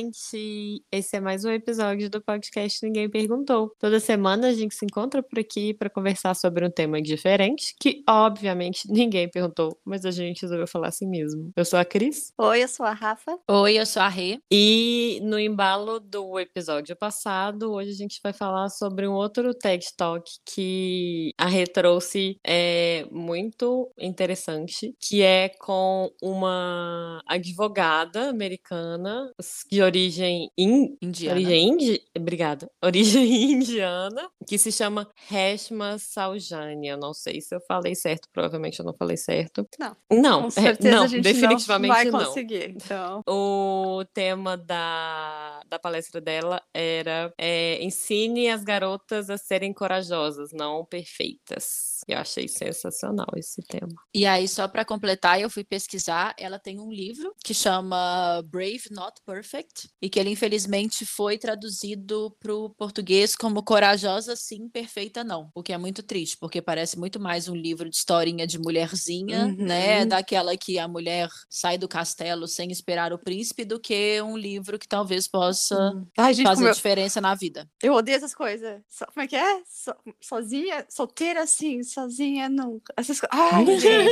gente! Esse é mais um episódio do podcast Ninguém Perguntou. Toda semana a gente se encontra por aqui para conversar sobre um tema diferente, que obviamente ninguém perguntou, mas a gente resolveu falar assim mesmo. Eu sou a Cris. Oi, eu sou a Rafa. Oi, eu sou a Rê. E no embalo do episódio passado, hoje a gente vai falar sobre um outro TED Talk que a Rê trouxe é muito interessante, que é com uma advogada americana de origem in... Indiana. Origem indi... Obrigada. Origem indiana, que se chama Reshma Saujani. Eu não sei se eu falei certo, provavelmente eu não falei certo. Não. Não, Com é, certeza não a gente definitivamente não vai não. conseguir. Então, O tema da, da palestra dela era é, ensine as garotas a serem corajosas, não perfeitas. Eu achei sensacional esse tema. E aí, só para completar, eu fui pesquisar. Ela tem um livro que chama Brave Not Perfect e que ele infelizmente foi traduzido para o português como Corajosa Sim, Perfeita Não, o que é muito triste, porque parece muito mais um livro de historinha de mulherzinha, Uhum. né, daquela que a mulher sai do castelo sem esperar o príncipe, do que um livro que talvez possa ai, gente, fazer como eu, diferença na vida. eu odeio essas coisas. So- como é que é? So- sozinha, solteira sim, sozinha nunca. Essas coisas. Ai, gente.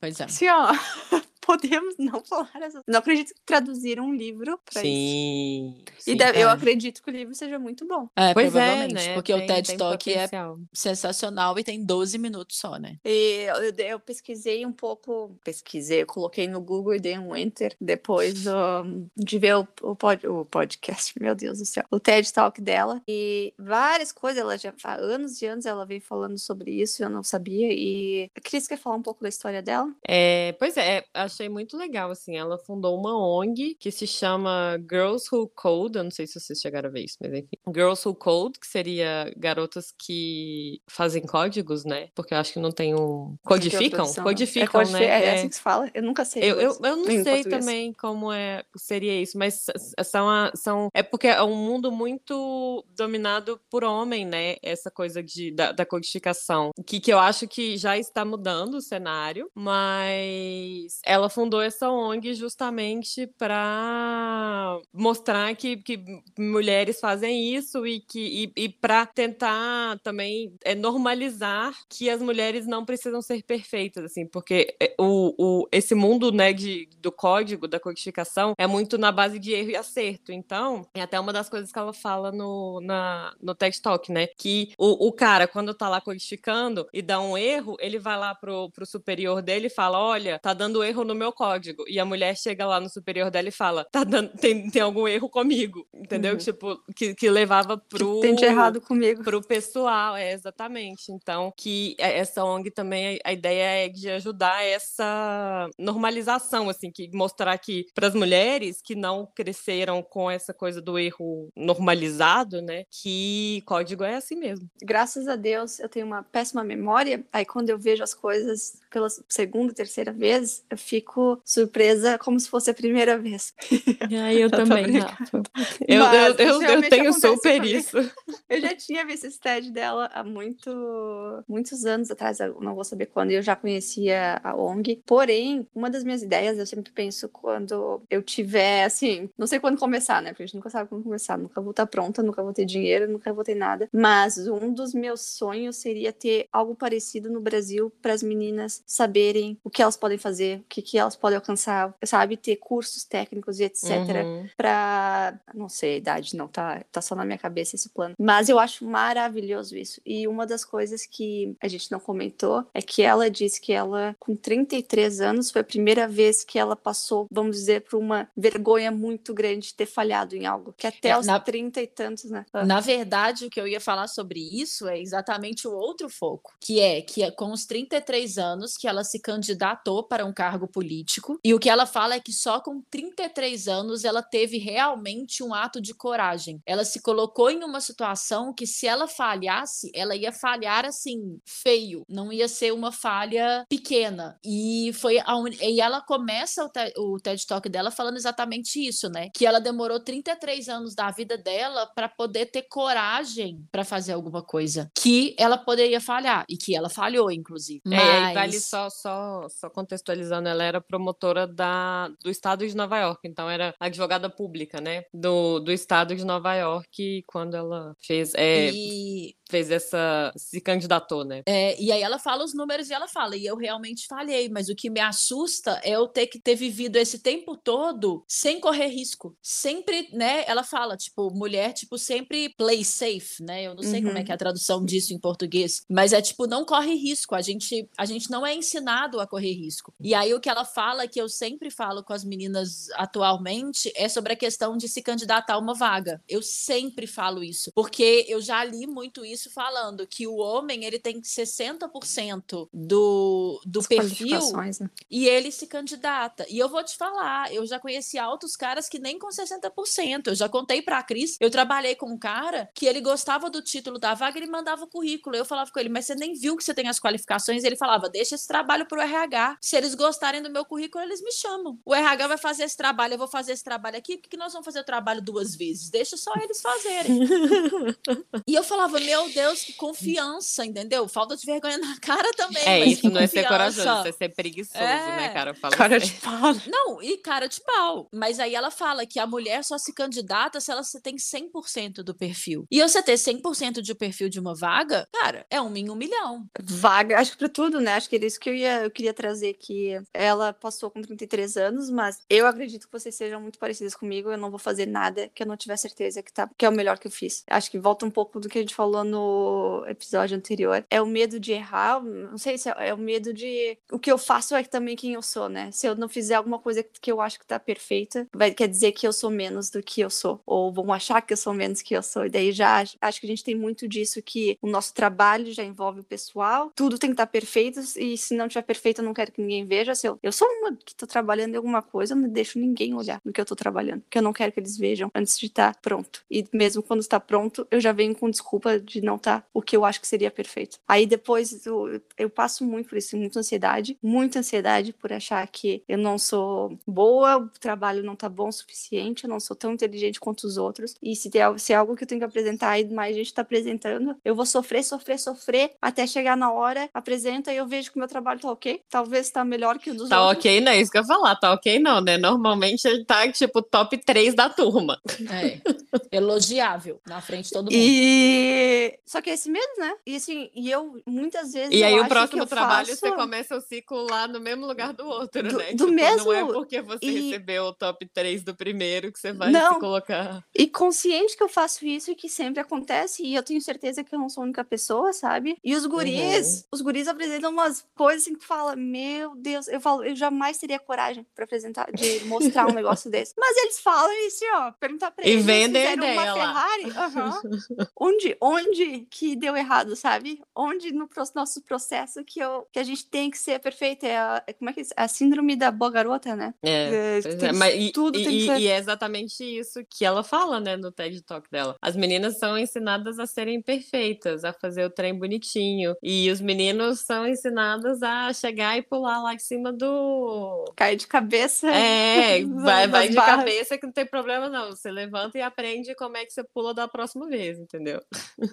Pois é. Assim, ó. Podemos não falar essas Não acredito que traduziram um livro pra isso. Sim. E sim. deve- eu é. acredito que o livro seja muito bom. É, Pois é, provavelmente, né? porque o tem- TED tem Talk é sensacional e tem 12 minutos só, né? E eu, eu- eu pesquisei um pouco, pesquisei, eu coloquei no Google e dei um enter depois um, de ver o, o, pod- o podcast, meu Deus do céu, o TED Talk dela. E várias coisas, ela já há anos e anos ela vem falando sobre isso, eu não sabia. E a Cris quer falar um pouco da história dela? É, pois é, achei muito legal, assim, ela fundou uma ONG que se chama Girls Who Code, eu não sei se vocês chegaram a ver isso, mas enfim. Girls Who Code, que seria garotas que fazem códigos, né? Porque eu acho que não tem um... Codificam? tradução. Codificam, é, né? É, É. assim que se fala? Eu nunca sei. Eu, eu, eu não nem sei também como é, seria isso, mas são, a- são é porque é um mundo muito dominado por homem, né? Essa coisa de, da, da codificação, que, que eu acho que já está mudando o cenário, mas ela fundou essa ONG justamente para mostrar que, que mulheres fazem isso e que e, e para tentar também é, normalizar que as mulheres não precisam ser perfeitas, assim, porque é, o, o, esse mundo né, de, do código, da codificação, é muito na base de erro e acerto. Então, é até uma das coisas que ela fala no, na, no TED Talk, né? Que o, o cara, quando tá lá codificando e dá um erro, ele vai lá pro, pro superior dele e fala: Olha, tá dando erro no meu código. E a mulher chega lá no superior dela e fala: Tá dando, tem, tem algum erro comigo. Entendeu? Uhum. Tipo, que, que levava pro que tem de errado comigo? pro pessoal, é exatamente. Então, que essa ONG também a a ideia é de ajudar essa normalização, assim, que mostrar que para as mulheres que não cresceram com essa coisa do erro normalizado, né, que código é assim mesmo. Graças a Deus eu tenho uma péssima memória. Aí quando eu vejo as coisas pela segunda, terceira vez, eu fico surpresa como se fosse a primeira vez. Aí eu também. Rafa. Eu, Mas eu, eu, eu tenho super isso. Eu já tinha visto esse TED dela há muito, muitos anos atrás, eu não vou saber quando, e eu já conhecia a ONG. Porém, uma das minhas ideias, eu sempre penso quando eu tiver, assim, não sei quando começar, né? Porque a gente nunca sabe quando começar, nunca vou estar pronta, nunca vou ter dinheiro, nunca vou ter nada. Mas um dos meus sonhos seria ter algo parecido no Brasil para as meninas saberem o que elas podem fazer, o que, que elas podem alcançar, sabe? Ter cursos técnicos e etc Uhum. pra. Não sei a idade, não, tá, tá só na minha cabeça esse plano. Mas eu acho maravilhoso isso. E uma das coisas que a gente não comentou é que ela disse que ela, com 33 anos, foi a primeira vez que ela passou, vamos dizer, por uma vergonha muito grande de ter falhado em algo. Que até É, os na- 30 e tantos, né? Na verdade, o que eu ia falar sobre isso é exatamente o outro foco, que é que é com os 33 anos que ela se candidatou para um cargo político, e o que ela fala é que só com 33 anos ela teve realmente um ato de coragem. Ela se colocou em uma situação que se ela falhasse, ela ia falhar assim, feio, não ia ser uma falha pequena. E foi a un... e ela começa o, te- o TED Talk dela falando exatamente isso, né? Que ela demorou 33 anos da vida dela para poder ter coragem para fazer alguma coisa que ela poderia falhar e que ela falhou inclusive. É, e Mas vale só, só, só contextualizando, ela era promotora da, do estado de Nova York, então era advogada pública, né? Do, do estado de Nova York, quando ela fez. É, E, fez essa. se candidatou, né? é, e aí ela fala os números e ela fala, e eu realmente falhei, mas o que me assusta é eu ter que ter vivido esse tempo todo sem correr risco. Sempre, né? Ela fala, tipo, mulher, tipo, sempre play safe, né? Eu não sei como é Uhum. que é a tradução disso em português, mas é tipo, não corre risco. A gente, a gente não é ensinado a correr risco. E aí o que ela fala, que eu sempre falo com as meninas atualmente, é sobre a questão de se candidatar a uma vaga. Eu sempre falo isso, porque eu já li muito isso falando que o homem, ele tem 60% do, do As perfil né? e ele se candidata. E eu vou te falar, eu já conheci altos caras que nem com 60%. Eu já contei pra Cris, eu trabalhei com um cara que ele gostava do título da vaga, ele mandava o currículo. Eu falava com ele, mas você nem viu que você tem as qualificações? Ele falava, deixa esse trabalho pro RH. Se eles gostarem do meu currículo, eles me chamam. O RH vai fazer esse trabalho, eu vou fazer esse trabalho aqui, por que que nós vamos fazer o trabalho duas vezes? Deixa só eles fazerem. e eu falava, meu Deus, que confiança, entendeu? Falta de vergonha na cara também. É, mas isso que não é ser confiança. corajoso, isso é ser preguiçoso, né, É. cara? Eu falo Cara assim. de pau. Não, e cara de pau. Mas aí ela fala que a mulher só se candidata se ela tem 100% do perfil. E você ter 100% de perfil de uma vaga, cara, é um em um milhão. Vaga, acho que pra tudo, né? Acho que era isso que eu, ia, eu queria trazer, que ela passou com 33 anos, mas eu acredito que vocês sejam muito parecidas comigo, eu não vou fazer nada que eu não tiver certeza que, tá, que é o melhor que eu fiz. Acho que volta um pouco do que a gente falou no episódio anterior. É o medo de errar, não sei se é, é o medo de... O que eu faço é também quem eu sou, né? Se eu não fizer alguma coisa que eu acho que tá perfeita, vai, quer dizer que eu sou menos do que eu sou, ou vão achar que eu sou menos que eu sou, e daí já acho- que a gente tem muito disso que o nosso trabalho já envolve o pessoal, tudo tem que estar perfeito, e se não tiver perfeito, eu não quero que ninguém veja. Se eu, eu sou uma que tô trabalhando em alguma coisa, eu não deixo ninguém olhar no que eu tô trabalhando, porque eu não quero que eles vejam antes de estar pronto. E mesmo quando está pronto, eu já venho com desculpa de não estar o que eu acho que seria perfeito. Aí depois eu, eu passo muito por isso, muita ansiedade, muita ansiedade por achar que eu não sou boa, o trabalho não tá bom o suficiente, eu não sou tão inteligente quanto os outros. E se, tem, se é algo que eu tenho que apresentar e mais gente tá apresentando, eu vou sofrer, sofrer, sofrer, até chegar na hora, apresenta e eu vejo que o meu trabalho tá ok. Talvez tá melhor que o dos Tá outros. ok, não é isso que eu ia falar, tá ok não, né? Normalmente ele tá, tipo, top 3 da turma. É. Elogiável na frente de todo mundo. E só que é esse medo, né? E assim, e eu muitas vezes E eu aí acho o próximo trabalho faço... você começa o ciclo lá no mesmo lugar do outro, Do- né? do Tipo, Não é mesmo- porque você e- recebeu o top 3 do primeiro que você vai Não. se colocar. E consciente que eu faço isso e que sempre acontece, e eu tenho certeza que eu não sou a única pessoa, sabe? E os guris, os guris apresentam umas coisas assim que tu fala, meu Deus, eu falo, eu jamais teria coragem pra apresentar, de mostrar um negócio desse. Mas eles falam isso, ó, perguntar pra E eles, eles vendem uma ideia lá. Ferrari, onde, onde que deu errado, sabe? Onde no pro- nosso processo que, eu, que a gente tem que ser perfeita, é a, é- como é que é? isso? a síndrome da boa garota, né? É, É, é, mas e, tudo e- tem que e- ser- e é exatamente isso que ela fala, né, no TED Talk dela. As meninas são ensinadas a serem perfeitas, a fazer o trem bonitinho. E os meninos são ensinados a chegar e pular lá em cima do. Cair de cabeça. É, vai, vai de barras. cabeça que não tem problema, não. Você levanta e aprende como é que você pula da próxima vez, entendeu?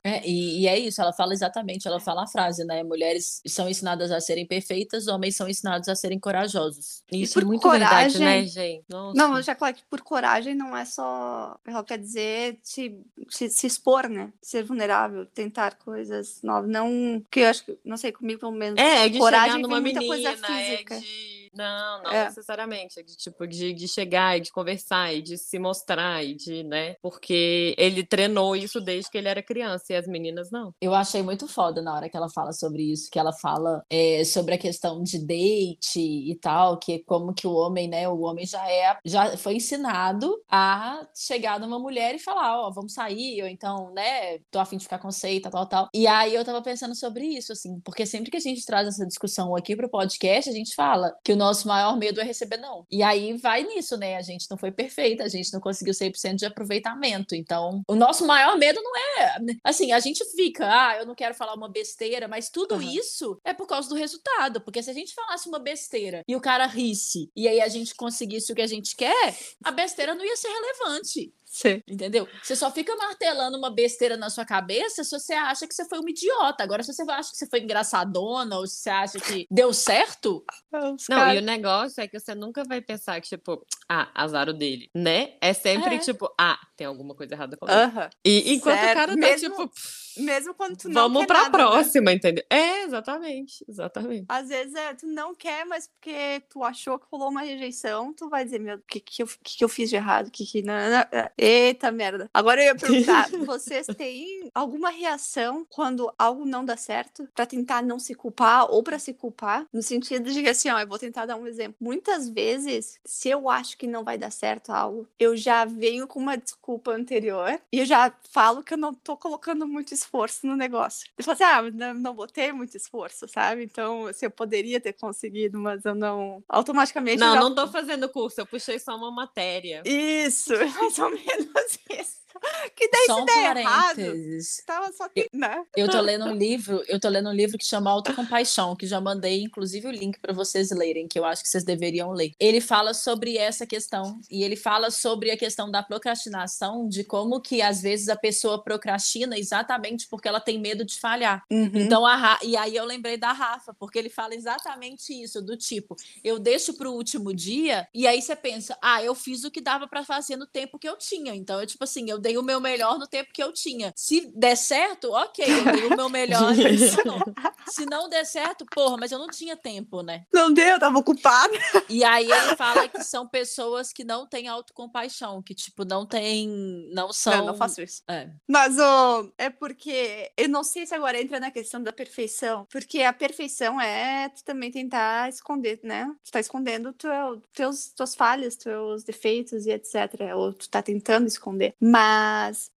É, e, e é isso, ela fala exatamente, ela fala a frase, né? Mulheres são ensinadas a serem perfeitas, homens são ensinados a serem corajosos. Isso por é muito verdade, coragem- né, gente? Nossa. Não, já claro que por coragem não é só. Ela quer dizer se, se, se expor, né? Ser vulnerável, tentar coisas novas. Não. Que eu acho que, não sei, comigo pelo menos. É, é de coragem chegar numa muita menina, coisa física. é de... Não, não É. necessariamente. É de, tipo, de, de chegar e de conversar e de se mostrar e de, né? Porque ele treinou isso desde que ele era criança e as meninas não. Eu achei muito foda na hora que ela fala sobre isso, que ela fala é, sobre a questão de date e tal, que é como que o homem, né, o homem já é, já foi ensinado a chegar numa mulher e falar, ó, vamos sair, ou então, né, tô afim de ficar com você e tal, tal, tal. E aí eu tava pensando sobre isso, assim, porque sempre que a gente traz essa discussão aqui pro podcast, a gente fala que o nosso maior medo é receber não. E aí vai nisso, né, a gente não foi perfeita, a gente não conseguiu 100% de aproveitamento, então o nosso maior medo não é assim, a gente fica, ah, eu não quero falar uma besteira, mas tudo Aham. isso é por causa do resultado. Porque se a gente falasse uma besteira e o cara risse, e aí a gente conseguisse o que a gente quer, a besteira não ia ser relevante. Sim. Entendeu? Você só fica martelando uma besteira na sua cabeça se você acha que você foi uma idiota. Agora, se você acha que você foi engraçadona ou se você acha que deu certo. Os Não, cara- e o negócio é que você nunca vai pensar que, tipo, ah, azar o dele, né? É sempre, É. tipo, ah, tem alguma coisa errada com ele. Aham. E enquanto Certo, o cara tá, mesmo tipo, Mesmo quando tu não vamos quer pra nada, né? próxima, entendeu? É, exatamente, exatamente. Às vezes é, tu não quer, mas porque tu achou que rolou uma rejeição, tu vai dizer, meu, o que, que, eu, que, que eu fiz de errado? Que, que, não, não, não. Eita merda. Agora eu ia perguntar, vocês têm alguma reação quando algo não dá certo? Pra tentar não se culpar ou pra se culpar? No sentido de que assim, ó, eu vou tentar dar um exemplo. Muitas vezes, se eu acho que não vai dar certo algo, eu já venho com uma desculpa anterior e eu já falo que eu não tô colocando muito esforço no negócio. Eu falo assim, ah, não, não botei muito esforço, sabe? Então, assim, eu poderia ter conseguido, mas eu não. Automaticamente. Não, já- não tô fazendo curso, eu puxei só uma matéria. Isso, mais ou menos isso. Que daí Só se um der errado, tava só que. Né? Eu tô lendo um livro, eu tô lendo um livro que chama Autocompaixão, que já mandei inclusive o link para vocês lerem, que eu acho que vocês deveriam ler. Ele fala sobre essa questão e ele fala sobre a questão da procrastinação, de como que às vezes a pessoa procrastina exatamente porque ela tem medo de falhar. Uhum. Então a e aí eu lembrei da Rafa, porque ele fala exatamente isso, do tipo, eu deixo pro último dia e aí você pensa, ah, eu fiz o que dava para fazer no tempo que eu tinha. Então eu tipo assim, eu dei o meu melhor no tempo que eu tinha. Se der certo, OK, eu dei o meu melhor. Se não der certo, porra, mas eu não tinha tempo, né? Não deu, eu tava ocupada. E aí ele fala que são pessoas que não têm autocompaixão, que tipo não tem, não são Não, não faço isso. É. Mas ô, é porque eu não sei se agora entra na questão da perfeição, porque a perfeição é tu também tentar esconder, né? Tu tá escondendo teu, teus, tuas falhas, teus defeitos e etc. Ou tu tá tentando esconder. Mas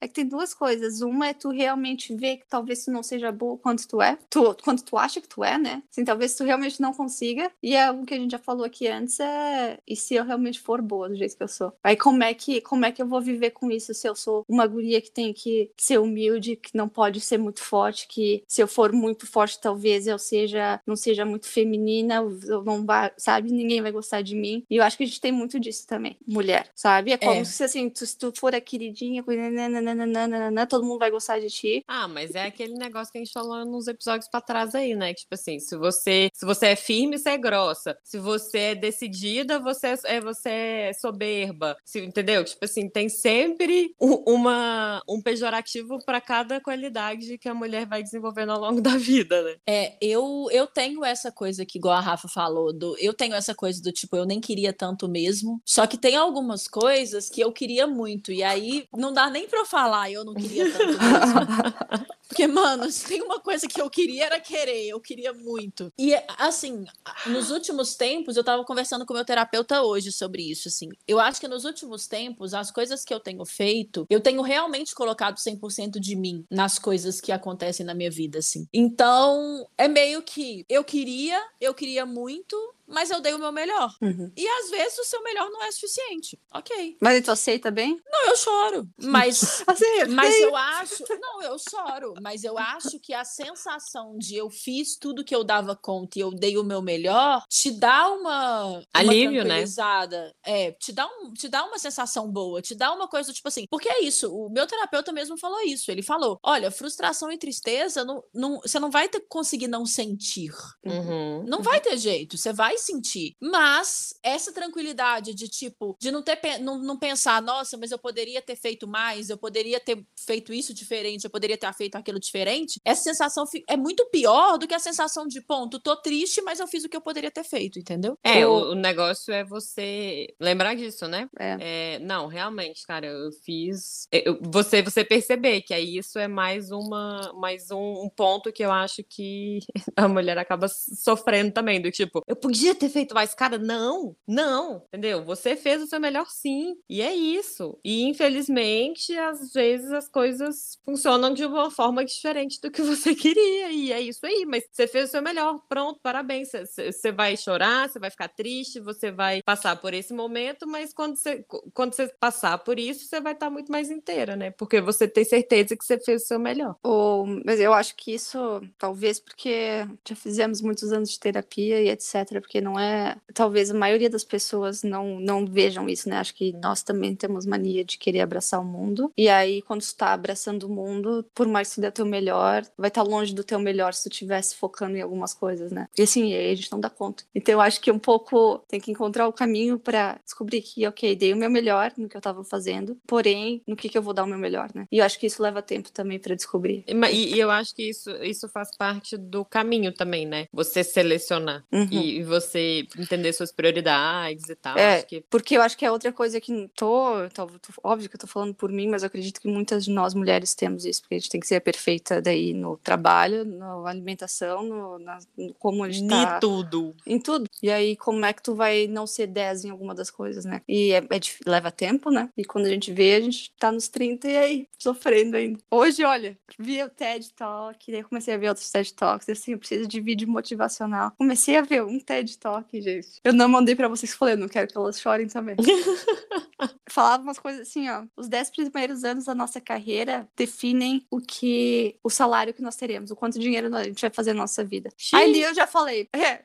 é que tem duas coisas. Uma é tu realmente ver que talvez tu não seja boa quanto tu é, tu, quanto tu acha que tu é, né? Assim, talvez tu realmente não consiga. E é o que a gente já falou aqui antes é e se eu realmente for boa do jeito que eu sou? Aí como é que como é que eu vou viver com isso se eu sou uma guria que tem que ser humilde, que não pode ser muito forte, que se eu for muito forte talvez eu seja não seja muito feminina, eu não sabe? Ninguém vai gostar de mim. E eu acho que a gente tem muito disso também, mulher, sabe? É como É. se assim, tu, se tu for a queridinha, com nananana, todo mundo vai gostar de ti. Ah, mas é aquele negócio que a gente falou nos episódios pra trás aí, né? Que, tipo assim, se você, se você é firme, você é grossa. Se você é decidida, você é, é- você é soberba. Se- entendeu? Tipo assim, tem sempre uma, um pejorativo pra cada qualidade que a mulher vai desenvolvendo ao longo da vida, né? É, eu, eu tenho essa coisa que, igual a Rafa falou, do, eu tenho essa coisa do tipo, eu nem queria tanto mesmo. Só que tem algumas coisas que eu queria muito. E aí não dá nem pra eu falar, eu não queria tanto. Porque, mano, se tem uma coisa que eu queria era querer, eu queria muito. E, assim, nos últimos tempos, eu tava conversando com meu terapeuta hoje sobre isso, assim. Eu acho que nos últimos tempos, as coisas que eu tenho feito, eu tenho realmente colocado 100% de mim nas coisas que acontecem na minha vida, assim. Então, é meio que eu queria, eu queria muito, mas eu dei o meu melhor. E às vezes o seu melhor não é suficiente. Ok. Mas tu aceita bem? Não, eu choro. Mas Assim, mas eu acho. Não, eu choro. Mas eu acho que a sensação de eu fiz tudo que eu dava conta e eu dei o meu melhor te dá uma. uma Alívio, né? tranquilizada. É, te dá, um, te dá uma sensação boa, te dá uma coisa tipo assim. Porque é isso, o meu terapeuta mesmo falou isso. Ele falou: olha, frustração e tristeza, não, não, você não vai ter, conseguir não sentir. Uhum. Não vai ter jeito, você vai sentir. Mas essa tranquilidade de tipo, de não ter não, não pensar, nossa, mas eu poderia ter feito mais, eu poderia ter feito isso diferente, eu poderia ter feito aquilo diferente. Essa sensação é muito pior do que a sensação de ponto, tô triste, mas eu fiz o que eu poderia ter feito, entendeu? É, O- o, o negócio é você lembrar disso, né? É. É, não, realmente, cara, eu fiz. eu- você, você perceber que aí isso é mais uma, mais um, um ponto que eu acho que a mulher acaba sofrendo também, do tipo, eu podia ter feito mais, cara, não, não, entendeu? Você fez o seu melhor sim, e é isso. E infelizmente, às vezes as coisas funcionam de uma forma diferente do que você queria, e é isso aí, mas você fez o seu melhor, pronto, parabéns. Você- vai chorar, você vai ficar triste, você vai passar por esse momento, mas quando você, quando você passar por isso, você vai estar muito mais inteira, né? Porque você tem certeza que você fez o seu melhor. Ou, mas eu acho que isso, talvez porque já fizemos muitos anos de terapia e etc. Porque porque não é. Talvez a maioria das pessoas não, não vejam isso, né? Acho que nós também temos mania de querer abraçar o mundo. E aí, quando tu tá abraçando o mundo, por mais que tu dê teu melhor, vai estar tá longe do teu melhor se tu estivesse focando em algumas coisas, né? E assim, aí a gente não dá conta. Então eu acho que um pouco tem que encontrar o caminho para descobrir que, ok, dei o meu melhor no que eu tava fazendo, porém, no que, que eu vou dar o meu melhor, né? E eu acho que isso leva tempo também para descobrir. E, e, eu acho que isso, isso faz parte do caminho também, né? Você selecionar uhum. e, você entender suas prioridades e tal. É, que... porque eu acho que é outra coisa que tô, tô, tô, óbvio que eu tô falando por mim, mas eu acredito que muitas de nós mulheres temos isso, porque a gente tem que ser perfeita daí no trabalho, na alimentação, no, na, no como a gente tá... Em tudo. Em tudo. E aí, como é que tu vai não ser 10 em alguma das coisas, né? E é, é, leva tempo, né? E quando a gente vê, a gente tá nos 30 e aí, sofrendo ainda. Hoje, olha, vi o TED Talk, daí comecei a ver outros TED Talks, assim, eu preciso de vídeo motivacional. Comecei a ver um TED Talk, gente. Eu não mandei para vocês, falei, eu não quero que elas chorem também. Falava umas coisas assim, ó, os 10 primeiros anos da nossa carreira definem o que, o salário que nós teremos, o quanto dinheiro a gente vai fazer na nossa vida. Xiii. Aí eu já falei, é.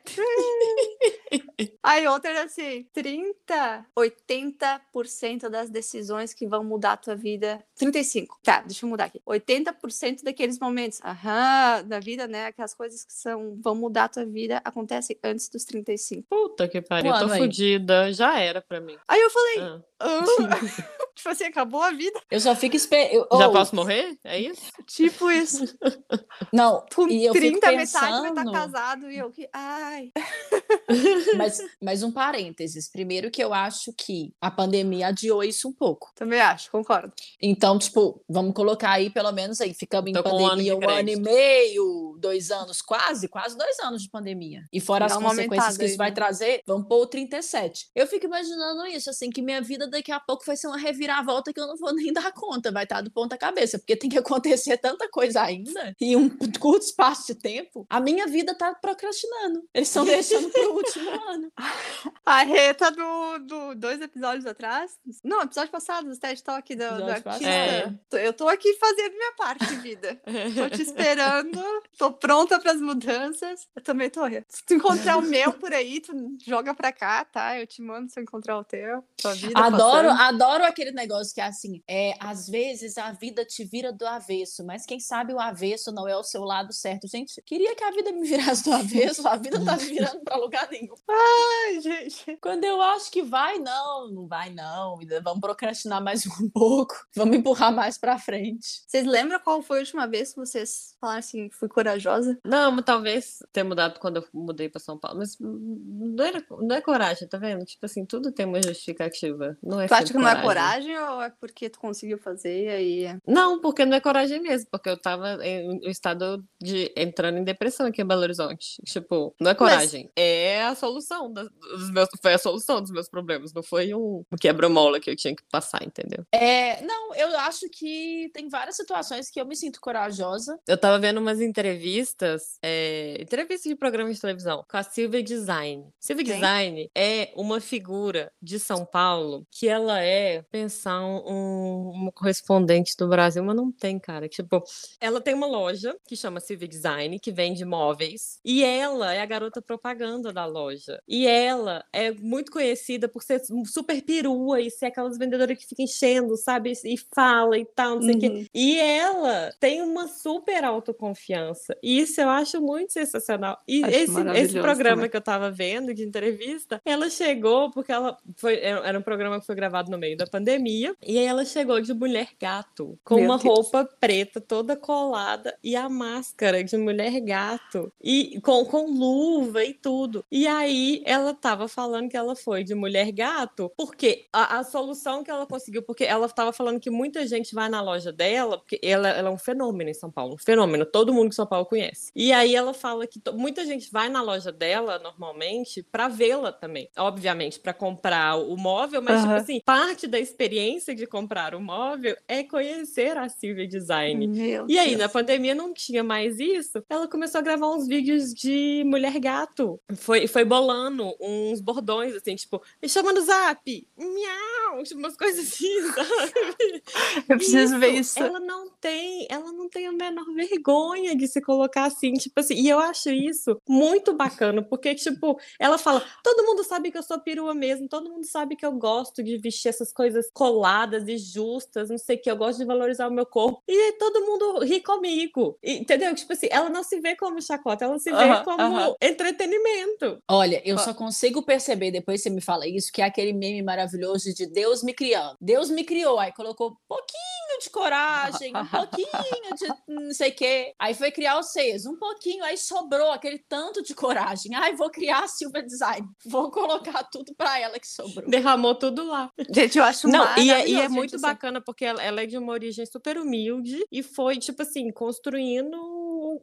Aí outra era assim, 30, 80% das decisões que vão mudar a tua vida. 35. Tá, deixa eu mudar aqui. 80% daqueles momentos, aham, da vida, né? Aquelas coisas que são vão mudar a tua vida acontecem antes dos 35. Puta que pariu, eu tô fodida. Já era pra mim. Aí eu falei, ah. Tipo assim, acabou a vida. Eu só fico esperando. Já oh. posso morrer? É isso? Tipo isso. Não, Com e eu 30 fico pensando... metade vai tá estar casado e eu que. Ai. Mas, mas um parênteses. Primeiro que eu acho que a pandemia adiou isso um pouco. Também acho, concordo. Então, tipo, vamos colocar aí pelo menos aí, ficamos em pandemia um, ano, um ano, e meio, dois anos, quase, quase dois anos de pandemia. E fora Dá as consequências que isso aí, vai né? trazer, vamos pôr o 37. Eu fico imaginando isso, assim, que minha vida daqui a pouco vai ser uma reviravolta que eu não vou nem dar conta, vai estar do ponta cabeça, porque tem que acontecer tanta coisa ainda em um curto espaço de tempo. A minha vida tá procrastinando. Eles estão deixando pro último ano. A reta do, do dois episódios atrás. Não, episódio passado, do TED Talk do, do artista. É. Eu tô aqui fazendo minha parte, vida. tô te esperando, tô pronta para as mudanças. Eu também tô. Se tu encontrar o meu por aí, tu joga pra cá, tá? Eu te mando se eu encontrar o teu. Tua vida adoro, passando. adoro aquele negócio que é assim, é, às vezes a vida te vira do avesso, mas quem sabe o avesso não é o seu lado certo. Gente, queria que a vida me virasse do avesso, a vida tá me virando pra lugar nenhum. Ai, gente. Quando eu acho que vai, não, não vai não. Vamos procrastinar mais um pouco, vamos empurrar mais pra frente. Vocês lembram qual foi a última vez que vocês falaram assim, fui corajosa? Não, talvez ter mudado quando eu mudei pra São Paulo, mas não, era, não é coragem, tá vendo? Tipo assim, tudo tem uma justificativa. Não é tu acha que não é coragem ou é porque tu conseguiu fazer e aí. É? Não, porque não é coragem mesmo, porque eu tava em um estado de entrando em depressão aqui em Belo Horizonte. Tipo, não é coragem. Mas... É a solução das, dos meus. Foi a solução dos meus problemas. Não foi um, um quebra-mola que eu tinha que passar, entendeu? É, não, eu acho que tem várias situações que eu me sinto corajosa. Eu tava vendo umas entrevistas, é, entrevistas de programa de televisão, com a Silvia Design. Silvia. Design é uma figura de São Paulo que ela é pensar um, um, correspondente do Brasil, mas não tem, cara. Tipo, ela tem uma loja que chama Silvia Design, que vende móveis, e ela é a garota propaganda da loja. E ela é muito conhecida por ser super perua e ser aquelas vendedoras que ficam enchendo, sabe? E fala e tal, não sei o uhum. quê. E ela tem uma super autoconfiança. E isso eu acho muito sensacional. E esse, esse programa também. que eu tava vendo de entrevista, ela chegou porque ela foi era um programa foi gravado no meio da pandemia, e aí ela chegou de mulher gato, com Meu uma Deus. roupa preta toda colada e a máscara de mulher gato, e com, com luva e tudo. E aí ela tava falando que ela foi de mulher gato, porque a, a solução que ela conseguiu, porque ela tava falando que muita gente vai na loja dela, porque ela, ela é um fenômeno em São Paulo, um fenômeno, todo mundo que São Paulo conhece. E aí ela fala que muita gente vai na loja dela normalmente para vê-la também, obviamente para comprar o móvel, mas uhum. Tipo assim, parte da experiência de comprar o um móvel é conhecer a Silvia Design. Meu e aí, Deus. na pandemia não tinha mais isso. Ela começou a gravar uns vídeos de mulher gato. Foi, foi bolando uns bordões, assim, tipo, me chama no zap, miau, tipo, umas coisas assim, sabe? Eu preciso ver isso. Ela não tem, ela não tem a menor vergonha de se colocar assim, tipo assim, e eu acho isso muito bacana, porque, tipo, ela fala, todo mundo sabe que eu sou perua mesmo, todo mundo sabe que eu gosto de vestir essas coisas coladas e justas, não sei o que, eu gosto de valorizar o meu corpo, e todo mundo ri comigo, e, entendeu? Tipo assim, ela não se vê como chacota, ela se vê como entretenimento. Olha, eu só consigo perceber, depois você me fala isso, que é aquele meme maravilhoso de Deus me criando. Deus me criou, aí colocou um pouquinho de coragem, um pouquinho de não sei o quê. Aí foi criar os seios, um pouquinho, aí sobrou aquele tanto de coragem. Ai, vou criar a Silva Design. Vou colocar tudo pra ela que sobrou. Derramou tudo lá. Gente, eu acho Não, e é, e é gente, muito assim. bacana porque ela, ela é de uma origem super humilde e foi, tipo assim, construindo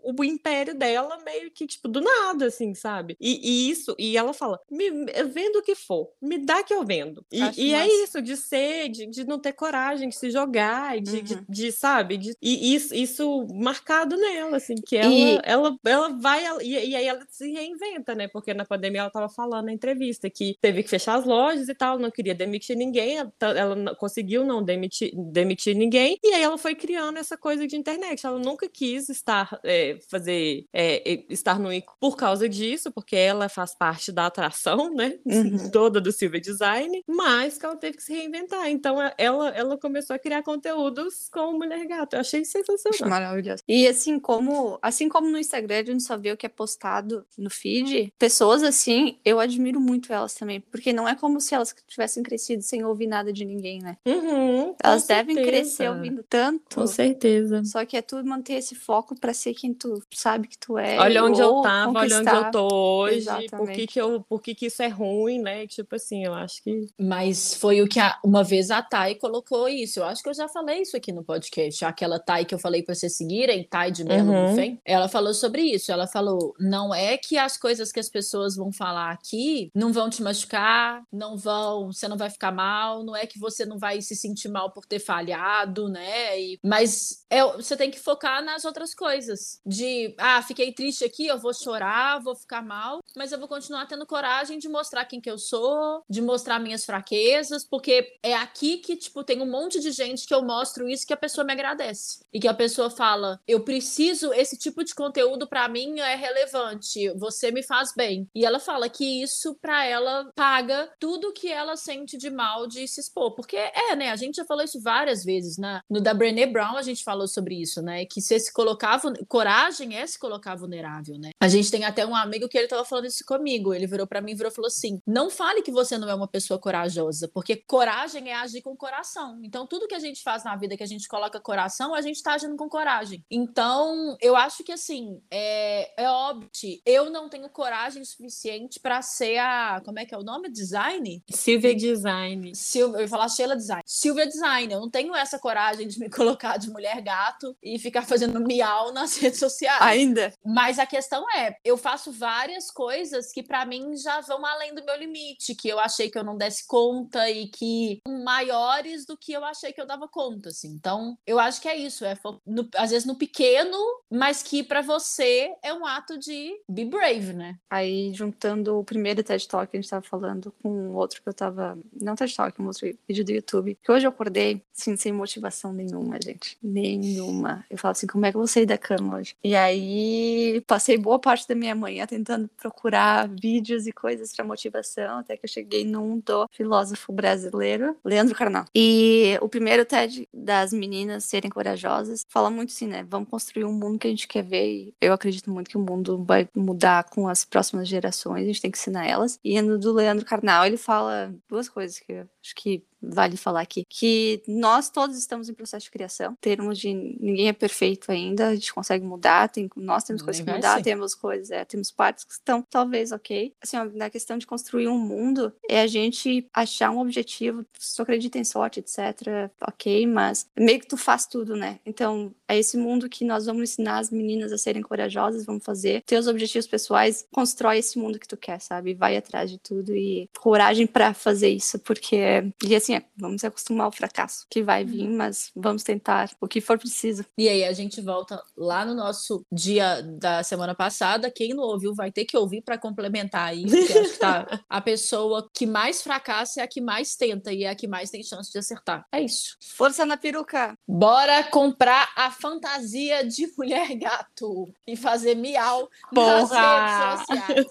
o, o império dela meio que, tipo, do nada, assim, sabe? E, e isso, e ela fala, me, vendo o que for, me dá que eu vendo. E, e é isso, de ser, de, de não ter coragem, de se jogar, de, de, Uhum. de, sabe? De, e isso, isso marcado nela, assim, que ela, E- ela, ela vai, ela- e, e aí ela se reinventa, né? Porque na pandemia ela tava falando na entrevista que teve que fechar as lojas e tal, não queria demitir ninguém, ela, tá- ela conseguiu não demitir, demitir ninguém, e aí ela foi criando essa coisa de internet. Ela nunca quis estar, é, fazer, é, é, estar no ícone por causa disso, porque ela faz parte da atração, né? Uhum. Toda do Silvia Design, mas que ela teve que se reinventar. Então é- ela, ela começou a criar conteúdos com Mulher Gato. Eu achei sensacional. maravilhoso. E assim como, assim como no Instagram a gente só vê o que é postado no feed, pessoas assim, eu admiro muito elas também, porque não é como se elas tivessem crescido sem ouvir nada de ninguém, né? Uhum, Elas devem certeza. crescer ouvindo tanto. Com certeza. Só que é tudo manter esse foco pra ser quem tu sabe que tu é. Olha onde eu tava, olha onde eu tô hoje, por que, que, eu, por que, que isso é ruim, né? Tipo assim, eu acho que. Mas foi o que a- uma vez a Thay colocou isso. Eu acho que eu já falei isso aqui no podcast. Aquela Thay que eu falei pra vocês seguirem, Thay de Melo Uhum. Buffet, ela falou sobre isso. Ela falou: não é que as coisas que as pessoas vão falar aqui não vão te machucar, não vão, você não vai ficar mal, não é que você não vai se sentir mal por ter falhado, né? E- mas é, você tem que focar nas outras coisas. De, ah, fiquei triste aqui, eu vou chorar, vou ficar mal, mas eu vou continuar tendo coragem de mostrar quem que eu sou, de mostrar minhas fraquezas, porque é aqui que, tipo, tem um monte de gente que eu mostro isso que a pessoa me agradece. E que a pessoa fala, eu preciso, esse tipo de conteúdo pra mim é relevante, você me faz bem. E ela fala que isso pra ela paga tudo que ela sente de mal de se expor. Porque é, né, a gente já falou isso várias vezes, né? No da Brené Brown a gente falou sobre isso, né? Que você se colocar, vul- coragem é se colocar vulnerável, né? A gente tem até um amigo que ele tava falando isso comigo, ele virou pra mim e virou falou assim: "Não fale que você não é uma pessoa corajosa, porque coragem é agir com coração. Então tudo que a gente faz na vida que a gente coloca coração, a gente tá agindo com coragem. Então, eu acho que assim, é, é óbvio, eu não tenho coragem suficiente pra ser a, como é que é o nome? Design? Silvia Design. Silvia, eu ia falar Sheila Design. Silvia Design, eu não tenho essa coragem de me colocar de mulher gato e ficar fazendo miau nas redes sociais. Ainda. Mas a questão é, eu faço várias coisas que pra mim já vão além do meu limite, que eu achei que eu não desse conta e que maiores do que eu achei que eu dava conta, assim. Então, eu acho que é isso, é no- às vezes no pequeno, mas que pra você é um ato de be brave, né? Aí, juntando o primeiro TED Talk que a gente tava falando com outro que eu tava. Não TED Talk, um outro vídeo do YouTube. Que hoje eu acordei, assim, sem motivação nenhuma, gente. Nenhuma. Eu falo assim, como é que eu vou sair da cama E aí, passei boa parte da minha manhã tentando procurar vídeos e coisas pra motivação, até que eu cheguei num do filósofo brasileiro, Leandro Carnal. E o primeiro TED das meninas serem corajosas fala muito assim, né? Vamos construir um mundo que a gente quer ver. E eu acredito muito que o mundo vai mudar com as próximas gerações, a gente tem que ensinar elas. E no do Leandro Carnal, ele fala duas coisas que eu acho que vale falar aqui, que nós todos estamos em processo de criação, termos de ninguém é perfeito ainda, a gente consegue mudar, tem, nós temos coisas que mudar, temos coisas, é, temos partes que estão talvez ok. Assim, ó, na questão de construir um mundo, é a gente achar um objetivo, se tu acredita em sorte, etc, ok, mas meio que tu faz tudo, né? Então, é esse mundo que nós vamos ensinar as meninas a serem corajosas, vamos fazer teus objetivos pessoais, constrói esse mundo que tu quer, sabe? Vai atrás de tudo e coragem para fazer isso, porque e assim, é, vamos se acostumar ao fracasso que vai vir, uhum. mas vamos tentar o que for preciso. E aí a gente volta lá no nosso dia da semana passada, quem não ouviu vai ter que ouvir para complementar aí, porque acho que tá a pessoa que mais fracassa é a que mais tenta e é a que mais tem chance de acertar. É isso. Força na peruca. Bora comprar a fantasia de mulher gato e fazer miau Porra. nas redes sociais.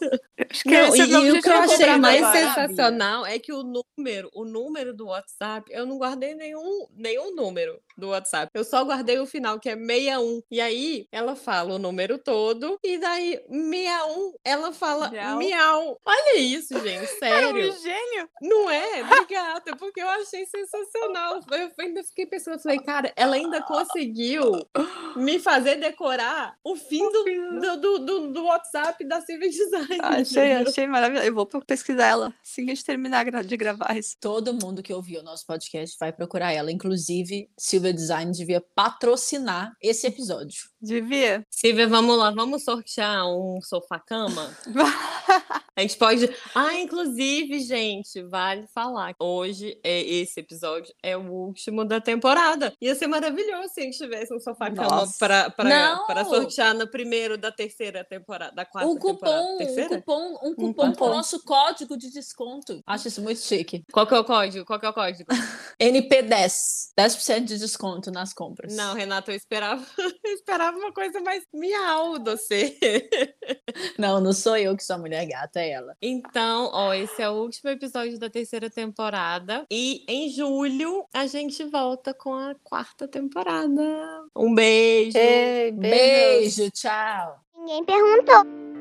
Não, e, e o que eu achei mais sensacional é que o número, o número do WhatsApp, eu não guardei nenhum, nenhum número do WhatsApp. Eu só guardei o final, que é 61. E aí ela fala o número todo, e daí 61, ela fala miau. miau. Olha isso, gente, sério. Era um gênio. Não é? Obrigada, porque eu achei sensacional. Eu ainda fiquei pensando, eu falei, cara, ela ainda conseguiu me fazer decorar o fim do, do, do, do, do WhatsApp da Civil Design. Achei, achei maravilhoso. Eu vou pesquisar ela assim que a gente terminar de gravar isso. Todo mundo que ouviu o nosso podcast vai procurar ela. Inclusive, Silvia Design devia patrocinar esse episódio. Devia. Silvia, vamos lá, vamos sortear um sofá-cama? a gente pode. Ah, inclusive, gente, vale falar. Hoje, é, esse episódio é o último da temporada. Ia ser maravilhoso se a gente tivesse um sofá-cama para sortear no primeiro da terceira temporada, da quarta um cupom, temporada. Um cupom, um cupom um com o nosso código de desconto. Acho isso muito chique. Qual que é o código? Qual que é o código? NP10. 10% de desconto nas compras. Não, Renato, eu esperava, eu esperava uma coisa mais miau você. Não, não sou eu que sou a mulher gata, é ela. Então, ó, esse é o último episódio da terceira temporada. E em julho a gente volta com a quarta temporada. Um beijo. Ei, beijo, tchau. Ninguém perguntou.